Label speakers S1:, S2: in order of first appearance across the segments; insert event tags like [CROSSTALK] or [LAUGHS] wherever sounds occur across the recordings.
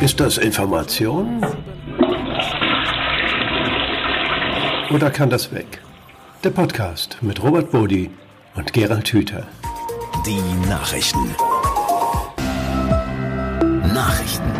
S1: Ist das Information? Oder kann das weg? Der Podcast mit Robert Bodi und Gerald Hüther.
S2: Die Nachrichten. Nachrichten.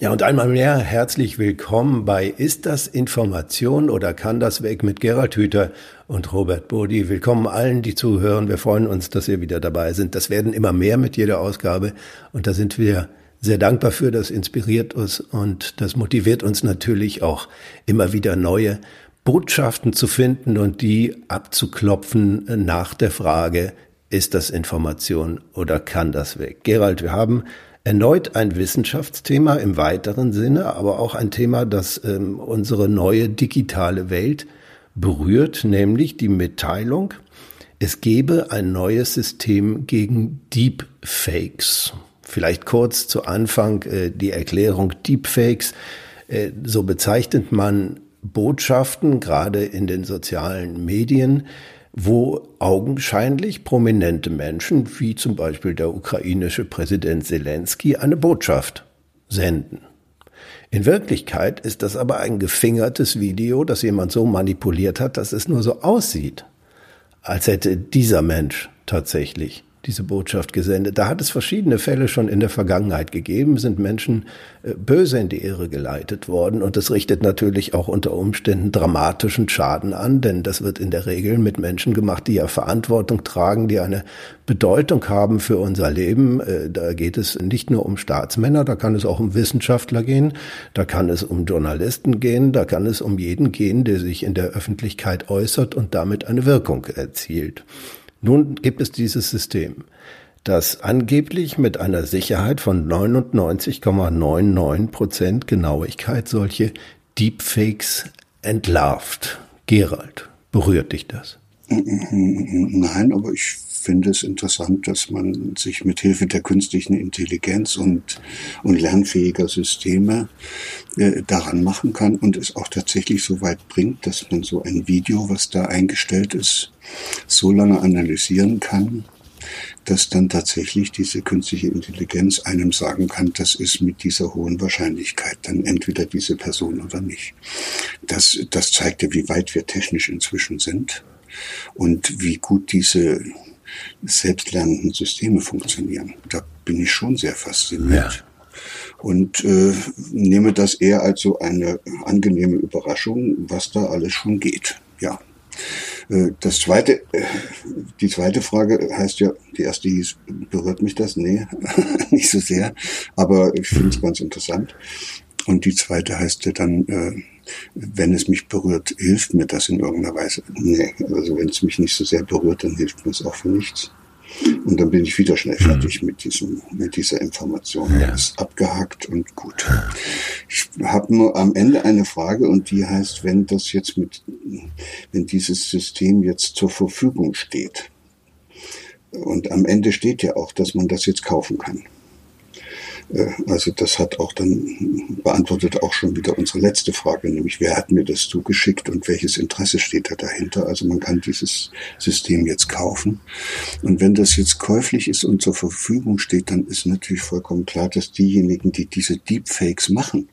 S1: Ja, und einmal mehr herzlich willkommen bei Ist das Information oder kann das weg mit Gerald Hüther und Robert Bodi. Willkommen allen, die zuhören. Wir freuen uns, dass ihr wieder dabei sind. Das werden immer mehr mit jeder Ausgabe und da sind wir sehr dankbar für. Das inspiriert uns und das motiviert uns natürlich auch immer wieder neue Botschaften zu finden und die abzuklopfen nach der Frage, ist das Information oder kann das weg? Gerald, wir haben erneut ein Wissenschaftsthema im weiteren Sinne, aber auch ein Thema, das ähm, unsere neue digitale Welt berührt, nämlich die Mitteilung, es gebe ein neues System gegen Deepfakes. Vielleicht kurz zu Anfang äh, die Erklärung Deepfakes. Äh, so bezeichnet man Botschaften, gerade in den sozialen Medien, wo augenscheinlich prominente Menschen, wie zum Beispiel der ukrainische Präsident Zelensky, eine Botschaft senden. In Wirklichkeit ist das aber ein gefingertes Video, das jemand so manipuliert hat, dass es nur so aussieht, als hätte dieser Mensch tatsächlich diese Botschaft gesendet. Da hat es verschiedene Fälle schon in der Vergangenheit gegeben, sind Menschen äh, böse in die Irre geleitet worden und das richtet natürlich auch unter Umständen dramatischen Schaden an, denn das wird in der Regel mit Menschen gemacht, die ja Verantwortung tragen, die eine Bedeutung haben für unser Leben. Äh, da geht es nicht nur um Staatsmänner, da kann es auch um Wissenschaftler gehen, da kann es um Journalisten gehen, da kann es um jeden gehen, der sich in der Öffentlichkeit äußert und damit eine Wirkung erzielt. Nun gibt es dieses System, das angeblich mit einer Sicherheit von 99,99 Prozent Genauigkeit solche Deepfakes entlarvt. Gerald, berührt dich das?
S3: Nein, aber ich finde es interessant, dass man sich mit Hilfe der künstlichen Intelligenz und, und lernfähiger Systeme äh, daran machen kann und es auch tatsächlich so weit bringt, dass man so ein Video, was da eingestellt ist, so lange analysieren kann, dass dann tatsächlich diese künstliche Intelligenz einem sagen kann, das ist mit dieser hohen Wahrscheinlichkeit dann entweder diese Person oder nicht. Das, das zeigt ja, wie weit wir technisch inzwischen sind und wie gut diese selbstlernenden Systeme funktionieren. Da bin ich schon sehr fasziniert. Ja. Und äh, nehme das eher als so eine angenehme Überraschung, was da alles schon geht. Ja. Äh, das zweite, äh, die zweite Frage heißt ja, die erste hieß, berührt mich das? Nee, [LAUGHS] nicht so sehr, aber ich finde es ganz interessant. Und die zweite heißt ja dann, äh, wenn es mich berührt, hilft mir das in irgendeiner Weise. Nee, also wenn es mich nicht so sehr berührt, dann hilft mir es auch für nichts. Und dann bin ich wieder schnell mhm. fertig mit diesem, mit dieser Information. Ja. Ist abgehakt und gut. Ich habe nur am Ende eine Frage und die heißt, wenn das jetzt mit, wenn dieses System jetzt zur Verfügung steht. Und am Ende steht ja auch, dass man das jetzt kaufen kann. Äh, also das hat auch dann beantwortet auch schon wieder unsere letzte Frage, nämlich wer hat mir das zugeschickt und welches Interesse steht da dahinter? Also man kann dieses System jetzt kaufen. Und wenn das jetzt käuflich ist und zur Verfügung steht, dann ist natürlich vollkommen klar, dass diejenigen, die diese Deepfakes machen,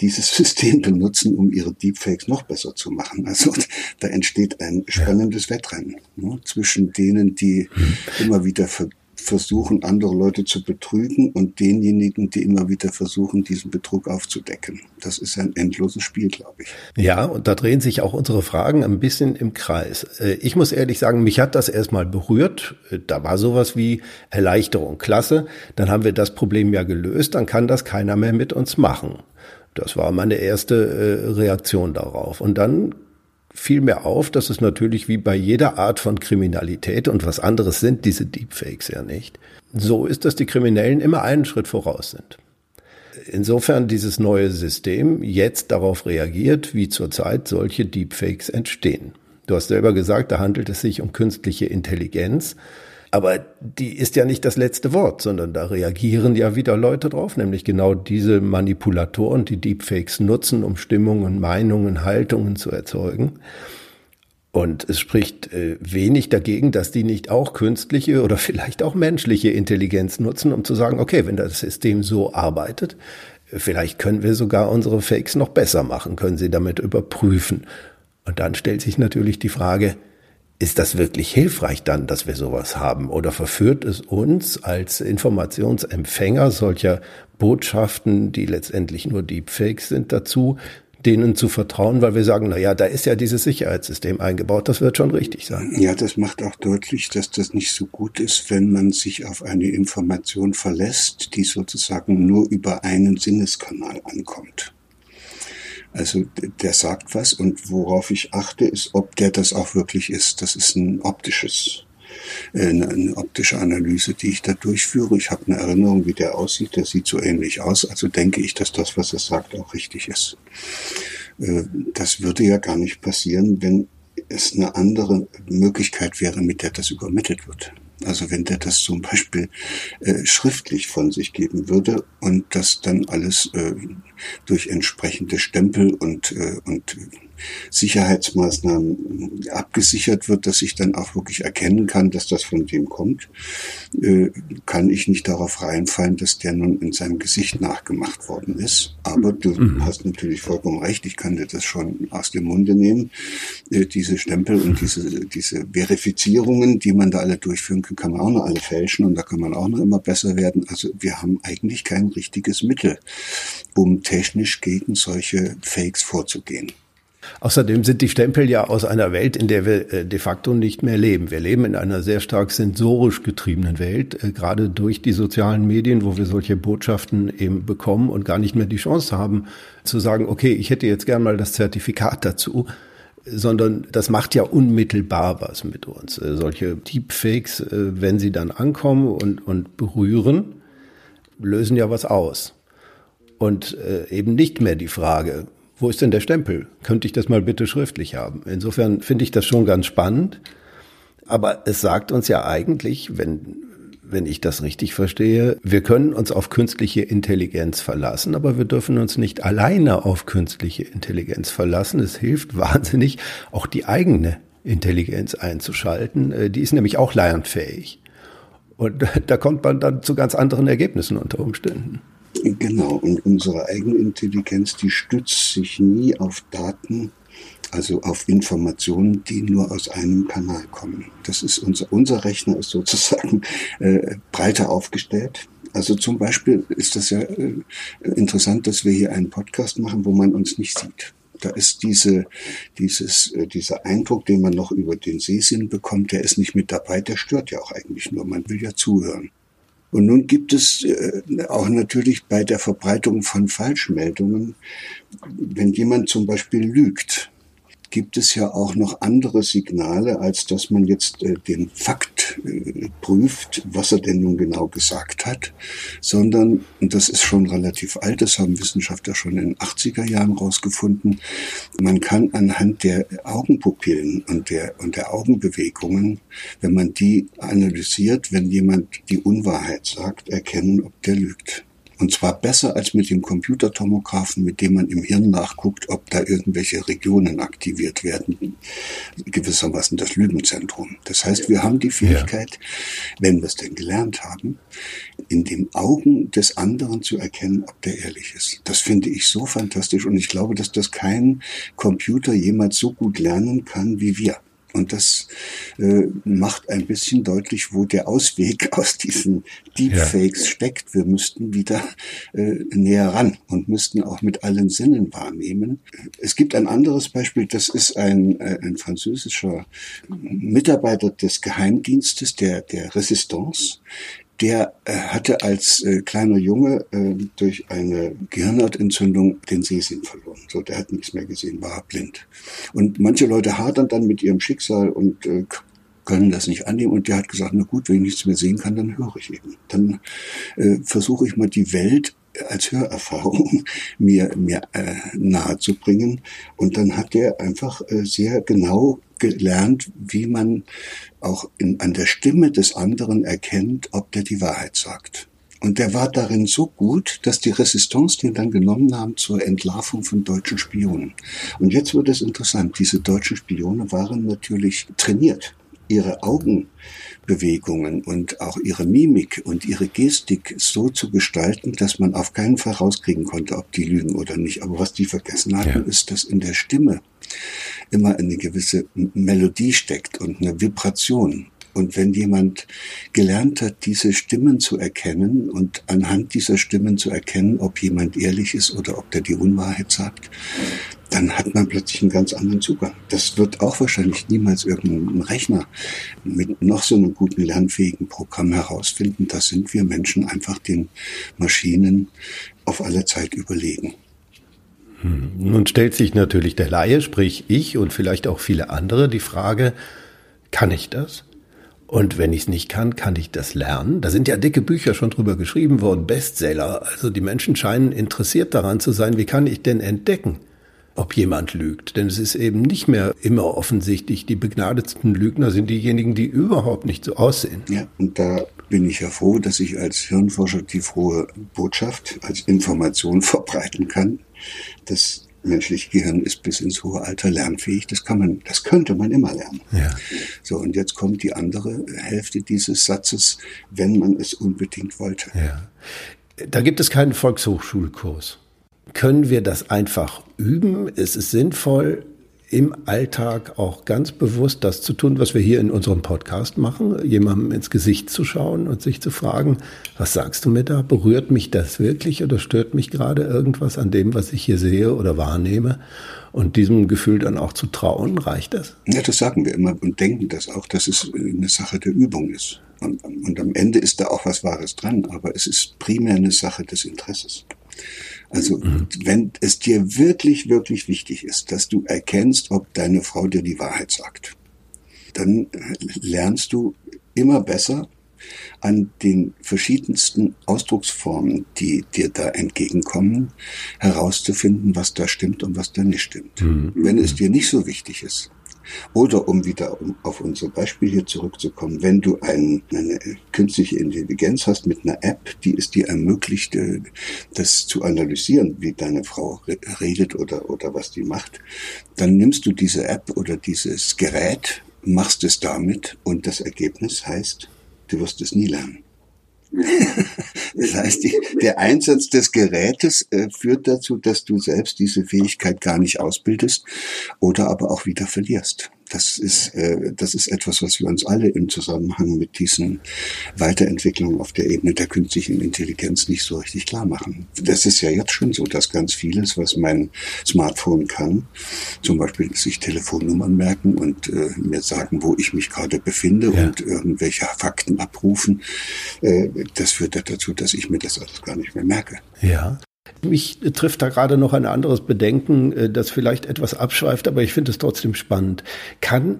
S3: dieses [LAUGHS] System benutzen, um ihre Deepfakes noch besser zu machen. Also da entsteht ein spannendes Wettrennen ne, zwischen denen, die hm. immer wieder versuchen, andere Leute zu betrügen und denjenigen, die immer wieder versuchen, diesen Betrug aufzudecken. Das ist ein endloses Spiel, glaube ich.
S1: Ja, und da drehen sich auch unsere Fragen ein bisschen im Kreis. Äh, ich muss ehrlich sagen, mich hat das erstmal berührt. Äh, da war sowas wie Erleichterung. Klasse. Dann haben wir das Problem ja gelöst. Dann kann das keiner mehr mit uns machen. Das war meine erste äh, Reaktion darauf. Und dann fiel mir auf, dass es natürlich wie bei jeder Art von Kriminalität und was anderes sind diese Deepfakes ja nicht, so ist, dass die Kriminellen immer einen Schritt voraus sind. Insofern dieses neue System jetzt darauf reagiert, wie zurzeit solche Deepfakes entstehen. Du hast selber gesagt, da handelt es sich um künstliche Intelligenz. Aber die ist ja nicht das letzte Wort, sondern da reagieren ja wieder Leute drauf, nämlich genau diese Manipulatoren, die Deepfakes nutzen, um Stimmungen, Meinungen, Haltungen zu erzeugen. Und es spricht äh, wenig dagegen, dass die nicht auch künstliche oder [LAUGHS] vielleicht auch menschliche Intelligenz nutzen, um zu sagen, okay, wenn das System so arbeitet, vielleicht können wir sogar unsere Fakes noch besser machen, können sie damit überprüfen. Und dann stellt sich natürlich die Frage, ist das wirklich hilfreich dann, dass wir sowas haben? Oder verführt es uns als Informationsempfänger solcher Botschaften, die letztendlich nur Deepfakes sind, dazu, denen zu vertrauen, weil wir sagen, na ja, da ist ja dieses Sicherheitssystem eingebaut, das wird schon richtig sein.
S3: Ja, das macht auch deutlich, dass das nicht so gut ist, wenn man sich auf eine Information verlässt, die sozusagen nur über einen Sinneskanal ankommt. Also der sagt was und worauf ich achte, ist, ob der das auch wirklich ist. Das ist ein optisches äh, eine, eine optische Analyse, die ich da durchführe. Ich habe eine Erinnerung, wie der aussieht. Der sieht so ähnlich aus. Also denke ich, dass das, was er sagt, auch richtig ist. Äh, das würde ja gar nicht passieren, wenn es eine andere Möglichkeit wäre, mit der das übermittelt wird. Also wenn der das zum Beispiel äh, schriftlich von sich geben würde und das dann alles äh, durch entsprechende Stempel und, äh, und Sicherheitsmaßnahmen abgesichert wird, dass ich dann auch wirklich erkennen kann, dass das von dem kommt, äh, kann ich nicht darauf reinfallen, dass der nun in seinem Gesicht nachgemacht worden ist. Aber du mhm. hast natürlich vollkommen recht, ich kann dir das schon aus dem Munde nehmen. Äh, diese Stempel und diese, diese Verifizierungen, die man da alle durchführen kann, man auch noch alle fälschen und da kann man auch noch immer besser werden. Also wir haben eigentlich kein richtiges Mittel, um technisch gegen solche Fakes vorzugehen.
S1: Außerdem sind die Stempel ja aus einer Welt, in der wir äh, de facto nicht mehr leben. Wir leben in einer sehr stark sensorisch getriebenen Welt, äh, gerade durch die sozialen Medien, wo wir solche Botschaften eben bekommen und gar nicht mehr die Chance haben zu sagen, okay, ich hätte jetzt gern mal das Zertifikat dazu, sondern das macht ja unmittelbar was mit uns. Äh, solche Deepfakes, wenn sie dann ankommen und, und berühren, lösen ja was aus. Und eben nicht mehr die Frage, wo ist denn der Stempel? Könnte ich das mal bitte schriftlich haben? Insofern finde ich das schon ganz spannend. Aber es sagt uns ja eigentlich, wenn, wenn ich das richtig verstehe, wir können uns auf künstliche Intelligenz verlassen, aber wir dürfen uns nicht alleine auf künstliche Intelligenz verlassen. Es hilft [LAUGHS] wahnsinnig, auch die eigene Intelligenz einzuschalten. Äh, die ist nämlich auch lernfähig. Und [LAUGHS] da kommt man dann zu ganz anderen Ergebnissen unter Umständen.
S3: Genau, und unsere eigene Intelligenz, die stützt sich nie auf Daten, also auf Informationen, die nur aus einem Kanal kommen. Das ist unser, unser Rechner ist sozusagen äh, breiter aufgestellt. Also zum Beispiel ist das ja äh, interessant, dass wir hier einen Podcast machen, wo man uns nicht sieht. Da ist diese, dieses, äh, dieser Eindruck, den man noch über den Sehsinn bekommt, der ist nicht mit dabei, der stört ja auch eigentlich nur. Man will ja zuhören. Und nun gibt es äh, auch natürlich bei der Verbreitung von Falschmeldungen, wenn jemand zum Beispiel lügt, gibt es ja auch noch andere Signale, als dass man jetzt äh, den Fakt äh, prüft, was er denn nun genau gesagt hat, sondern, und das ist schon relativ alt, das haben Wissenschaftler schon in den 80er Jahren rausgefunden, man kann anhand der Augenpupillen und der, und der Augenbewegungen, wenn man die analysiert, wenn jemand die Unwahrheit sagt, erkennen, ob der lügt. Und zwar besser als mit dem Computertomographen, mit dem man im Hirn nachguckt, ob da irgendwelche Regionen aktiviert werden. Gewissermaßen das Lügenzentrum. Das heißt, wir haben die Fähigkeit, ja. wenn wir es denn gelernt haben, in den Augen des anderen zu erkennen, ob der ehrlich ist. Das finde ich so fantastisch und ich glaube, dass das kein Computer jemals so gut lernen kann wie wir. Und das äh, macht ein bisschen deutlich, wo der Ausweg [LAUGHS] aus diesen Deepfakes ja. steckt. Wir müssten wieder äh, näher ran und müssten auch mit allen Sinnen wahrnehmen. Es gibt ein anderes Beispiel, das ist ein, äh, ein französischer Mitarbeiter des Geheimdienstes, der, der Resistance, der äh, hatte als äh, kleiner Junge äh, durch eine Gehirnhautentzündung den Sehsinn verloren. So, der hat nichts mehr gesehen, war blind. Und manche Leute hadern dann mit ihrem Schicksal und äh, können das nicht annehmen. Und der hat gesagt, na gut, wenn ich nichts mehr sehen kann, dann höre ich eben. Dann äh, versuche ich mal die Welt als Hörerfahrung [LAUGHS] mir, mir äh, nahe zu bringen. Und dann hat er einfach äh, sehr genau gelernt, wie man auch in, an der Stimme des anderen erkennt, ob der die Wahrheit sagt. Und der war darin so gut, dass die Resistance den dann genommen haben zur Entlarvung von deutschen Spionen. Und jetzt wird es interessant. Diese deutschen Spione waren natürlich trainiert. Ihre Augenbewegungen und auch ihre Mimik und ihre Gestik so zu gestalten, dass man auf keinen Fall rauskriegen konnte, ob die lügen oder nicht. Aber was die vergessen hatten, ja. ist, dass in der Stimme immer eine gewisse Melodie steckt und eine Vibration. Und wenn jemand gelernt hat, diese Stimmen zu erkennen und anhand dieser Stimmen zu erkennen, ob jemand ehrlich ist oder ob der die Unwahrheit sagt, dann hat man plötzlich einen ganz anderen Zugang. Das wird auch wahrscheinlich niemals irgendein Rechner mit noch so einem guten lernfähigen Programm herausfinden. Da sind wir Menschen einfach den Maschinen auf alle Zeit überlegen.
S1: Hm. Nun stellt sich natürlich der Laie, sprich ich und vielleicht auch viele andere, die Frage, kann ich das? Und wenn ich es nicht kann, kann ich das lernen. Da sind ja dicke Bücher schon drüber geschrieben worden, Bestseller. Also die Menschen scheinen interessiert daran zu sein, wie kann ich denn entdecken, ob jemand lügt. Denn es ist eben nicht mehr immer offensichtlich. Die begnadetsten Lügner sind diejenigen, die überhaupt nicht so aussehen.
S3: Ja, und da bin ich ja froh, dass ich als Hirnforscher die frohe Botschaft als Information [LAUGHS] verbreiten kann, dass menschliche Gehirn ist bis ins hohe Alter lernfähig. Das kann man, das könnte man immer lernen. Ja. So, und jetzt kommt die andere Hälfte dieses Satzes, wenn man es unbedingt wollte.
S1: Ja. Da gibt es keinen Volkshochschulkurs. Können wir das einfach üben? Ist es sinnvoll, im Alltag auch ganz bewusst das zu tun, was wir hier in unserem Podcast machen, jemandem ins Gesicht zu schauen und sich zu fragen, was sagst du mir da? Berührt mich das wirklich oder stört mich gerade irgendwas an dem, was ich hier sehe oder wahrnehme? Und diesem Gefühl dann auch zu trauen, reicht das?
S3: Ja, das sagen wir immer und denken das auch, dass es eine Sache der Übung ist. Und, und am Ende ist da auch was Wahres dran, aber es ist primär eine Sache des Interesses. Also mhm. wenn es dir wirklich, wirklich wichtig ist, dass du erkennst, ob deine Frau dir die Wahrheit sagt, dann lernst du immer besser an den verschiedensten Ausdrucksformen, die dir da entgegenkommen, herauszufinden, was da stimmt und was da nicht stimmt. Mhm. Wenn es dir nicht so wichtig ist, oder um wieder auf unser Beispiel hier zurückzukommen, wenn du ein, eine künstliche Intelligenz hast mit einer App, die es dir ermöglicht, äh, das zu analysieren, wie deine Frau redet oder, oder was die macht, dann nimmst du diese App oder dieses Gerät, machst es damit und das Ergebnis heißt, du wirst es nie lernen. [LAUGHS] das heißt, die, der Einsatz des Gerätes äh, führt dazu, dass du selbst diese Fähigkeit gar nicht ausbildest oder aber auch wieder verlierst. Das ist, äh, das ist etwas, was wir uns alle im Zusammenhang mit diesen Weiterentwicklungen auf der Ebene der künstlichen Intelligenz nicht so richtig klar machen. Das ist ja jetzt schon so, dass ganz vieles, was mein Smartphone kann, zum Beispiel sich Telefonnummern merken und äh, mir sagen, wo ich mich gerade befinde ja. und irgendwelche Fakten abrufen, äh, das führt dazu, dass ich mir das alles gar nicht mehr merke.
S1: Ja. Mich trifft da gerade noch ein anderes Bedenken, äh, das vielleicht etwas abschweift, aber ich finde es trotzdem spannend. Kann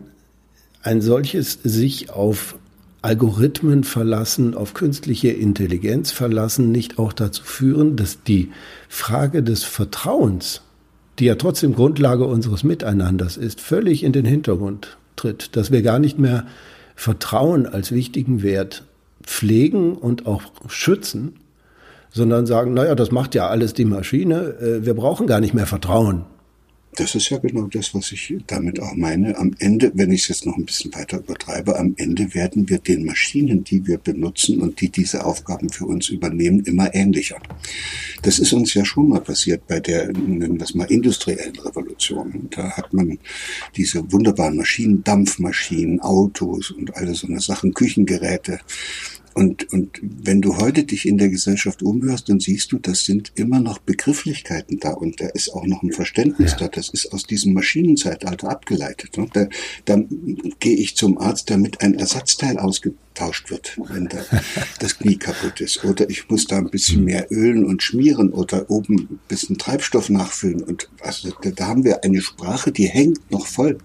S1: ein solches sich auf Algorithmen verlassen, auf künstliche Intelligenz verlassen, nicht auch dazu führen, dass die Frage des Vertrauens, die ja trotzdem Grundlage unseres Miteinanders ist, völlig in den Hintergrund tritt, dass wir gar nicht mehr Vertrauen als wichtigen Wert pflegen und auch schützen, sondern sagen, naja, das macht ja alles die Maschine, äh, wir brauchen gar nicht mehr Vertrauen.
S3: Das ist ja genau das, was ich damit auch meine. Am Ende, wenn ich es jetzt noch ein bisschen weiter übertreibe, am Ende werden wir den Maschinen, die wir benutzen und die diese Aufgaben für uns übernehmen, immer ähnlicher. Das ist uns ja schon mal passiert bei der, nennen wir es mal, industriellen Revolution. Da hat man diese wunderbaren Maschinen, Dampfmaschinen, Autos und alle so eine Sachen, Küchengeräte und, und wenn du heute dich in der Gesellschaft umhörst, dann siehst du, das sind immer noch Begrifflichkeiten da und da ist auch noch ein Verständnis ja. da. Das ist aus diesem Maschinenzeitalter abgeleitet. Und da, da gehe ich zum Arzt, damit ein Ersatzteil ausge ausgetauscht wird, wenn da [LAUGHS] das Knie kaputt ist. Oder ich muss da ein bisschen mehr ölen und schmieren oder oben ein bisschen Treibstoff nachfüllen. Und also da, da haben wir eine Sprache, die hängt noch voll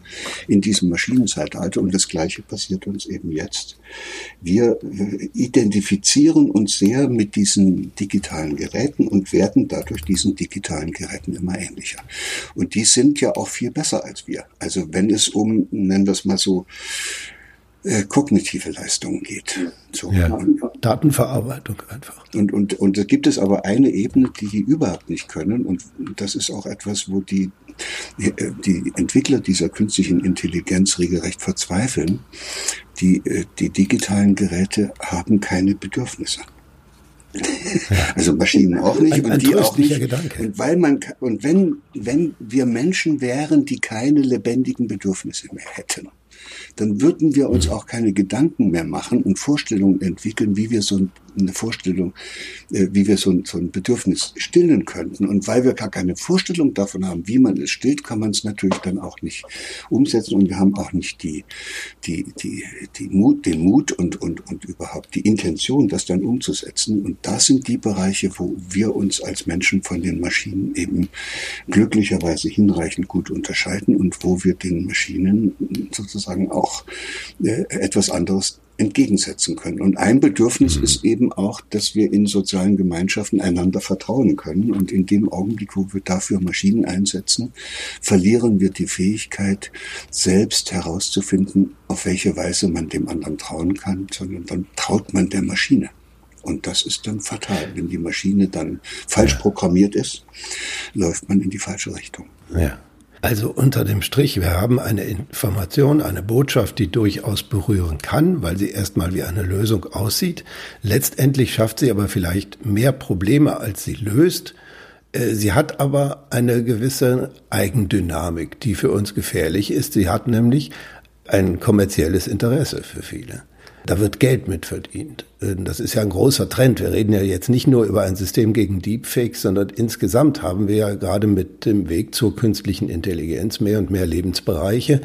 S3: in diesem Maschinenzeitalter. Und das Gleiche passiert uns eben jetzt. Wir identifizieren uns sehr mit diesen digitalen Geräten und werden dadurch diesen digitalen Geräten immer ähnlicher. Und die sind ja auch viel besser als wir. Also wenn es um, nennen wir es mal so, äh, kognitive Leistungen geht.
S1: So. Ja, Datenverarbeitung einfach.
S3: Und, und, und da gibt es aber eine Ebene, die die überhaupt nicht können. Und das ist auch etwas, wo die, die Entwickler dieser künstlichen Intelligenz regelrecht verzweifeln. Die, äh, die digitalen Geräte haben keine Bedürfnisse. Also Maschinen auch nicht
S1: ein,
S3: und
S1: ein
S3: die auch nicht.
S1: Gedanke.
S3: Und weil man und wenn wenn wir Menschen wären, die keine lebendigen Bedürfnisse mehr hätten, dann würden wir uns auch keine Gedanken mehr machen und Vorstellungen entwickeln, wie wir so eine Vorstellung, äh, wie wir so ein, so ein Bedürfnis stillen könnten. Und weil wir gar keine Vorstellung davon haben, wie man es stillt, kann man es natürlich dann auch nicht umsetzen. Und wir haben auch nicht die, die, die, die Mut, den Mut und, und, und überhaupt die Intention, das dann umzusetzen. Und das sind die Bereiche, wo wir uns als Menschen von den Maschinen eben glücklicherweise hinreichend gut unterscheiden und wo wir den Maschinen sozusagen auch äh, etwas anderes entgegensetzen können. Und ein Bedürfnis mhm. ist eben auch, dass wir in sozialen Gemeinschaften einander vertrauen können. Und in dem Augenblick, wo wir dafür Maschinen einsetzen, verlieren wir die Fähigkeit, selbst herauszufinden, auf welche Weise man dem anderen trauen kann, sondern dann traut man der Maschine. Und das ist dann fatal. Wenn die Maschine dann falsch programmiert ist, läuft man in die falsche Richtung.
S1: Ja. Also unter dem Strich, wir haben eine Information, eine Botschaft, die durchaus berühren kann, weil sie erstmal wie eine Lösung aussieht. Letztendlich schafft sie aber vielleicht mehr Probleme, als sie löst. Äh, sie hat aber eine gewisse Eigendynamik, die für uns gefährlich ist. Sie hat nämlich ein kommerzielles Interesse für viele. Da wird Geld mit verdient. Das ist ja ein großer Trend. Wir reden ja jetzt nicht nur über ein System gegen Deepfakes, sondern insgesamt haben wir ja gerade mit dem Weg zur künstlichen Intelligenz mehr und mehr Lebensbereiche,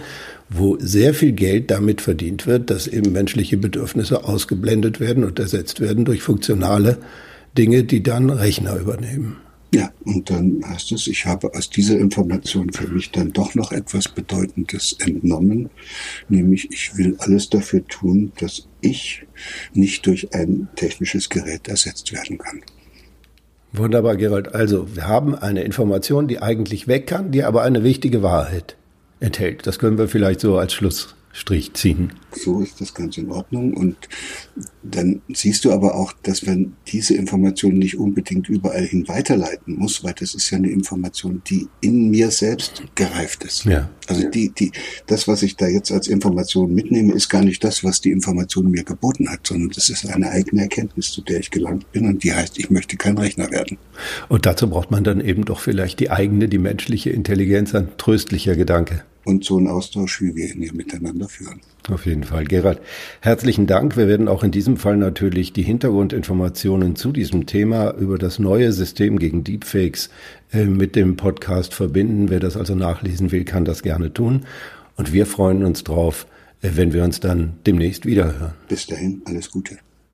S1: wo sehr viel Geld damit verdient wird, dass eben menschliche Bedürfnisse ausgeblendet werden und ersetzt werden durch funktionale Dinge, die dann Rechner übernehmen.
S3: Ja, und dann heißt es, ich habe aus dieser Information für mich dann doch noch etwas Bedeutendes entnommen, nämlich ich will alles dafür tun, dass ich nicht durch ein technisches Gerät ersetzt werden kann.
S1: Wunderbar, Gerald. Also, wir haben eine Information, die eigentlich weg kann, die aber eine wichtige Wahrheit enthält. Das können wir vielleicht so als Schluss Strich ziehen.
S3: So ist das ganz in Ordnung. Und dann siehst du aber auch, dass man diese Information nicht unbedingt überall hin weiterleiten muss, weil das ist ja eine Information, die in mir selbst gereift ist. Ja. Also die, die, das, was ich da jetzt als Information mitnehme, ist gar nicht das, was die Information mir geboten hat, sondern das ist eine eigene Erkenntnis, zu der ich gelangt bin und die heißt, ich möchte kein Rechner werden.
S1: Und dazu braucht man dann eben doch vielleicht die eigene, die menschliche Intelligenz, ein tröstlicher Gedanke
S3: und so einen Austausch, wie wir ihn hier miteinander führen.
S1: Auf jeden Fall. Gerald, herzlichen Dank. Wir werden auch in diesem Fall natürlich die Hintergrundinformationen zu diesem Thema über das neue System gegen Deepfakes äh, mit dem Podcast verbinden. Wer das also nachlesen will, kann das gerne tun. Und wir freuen uns drauf, äh, wenn wir uns dann demnächst wiederhören.
S3: Bis dahin, alles Gute.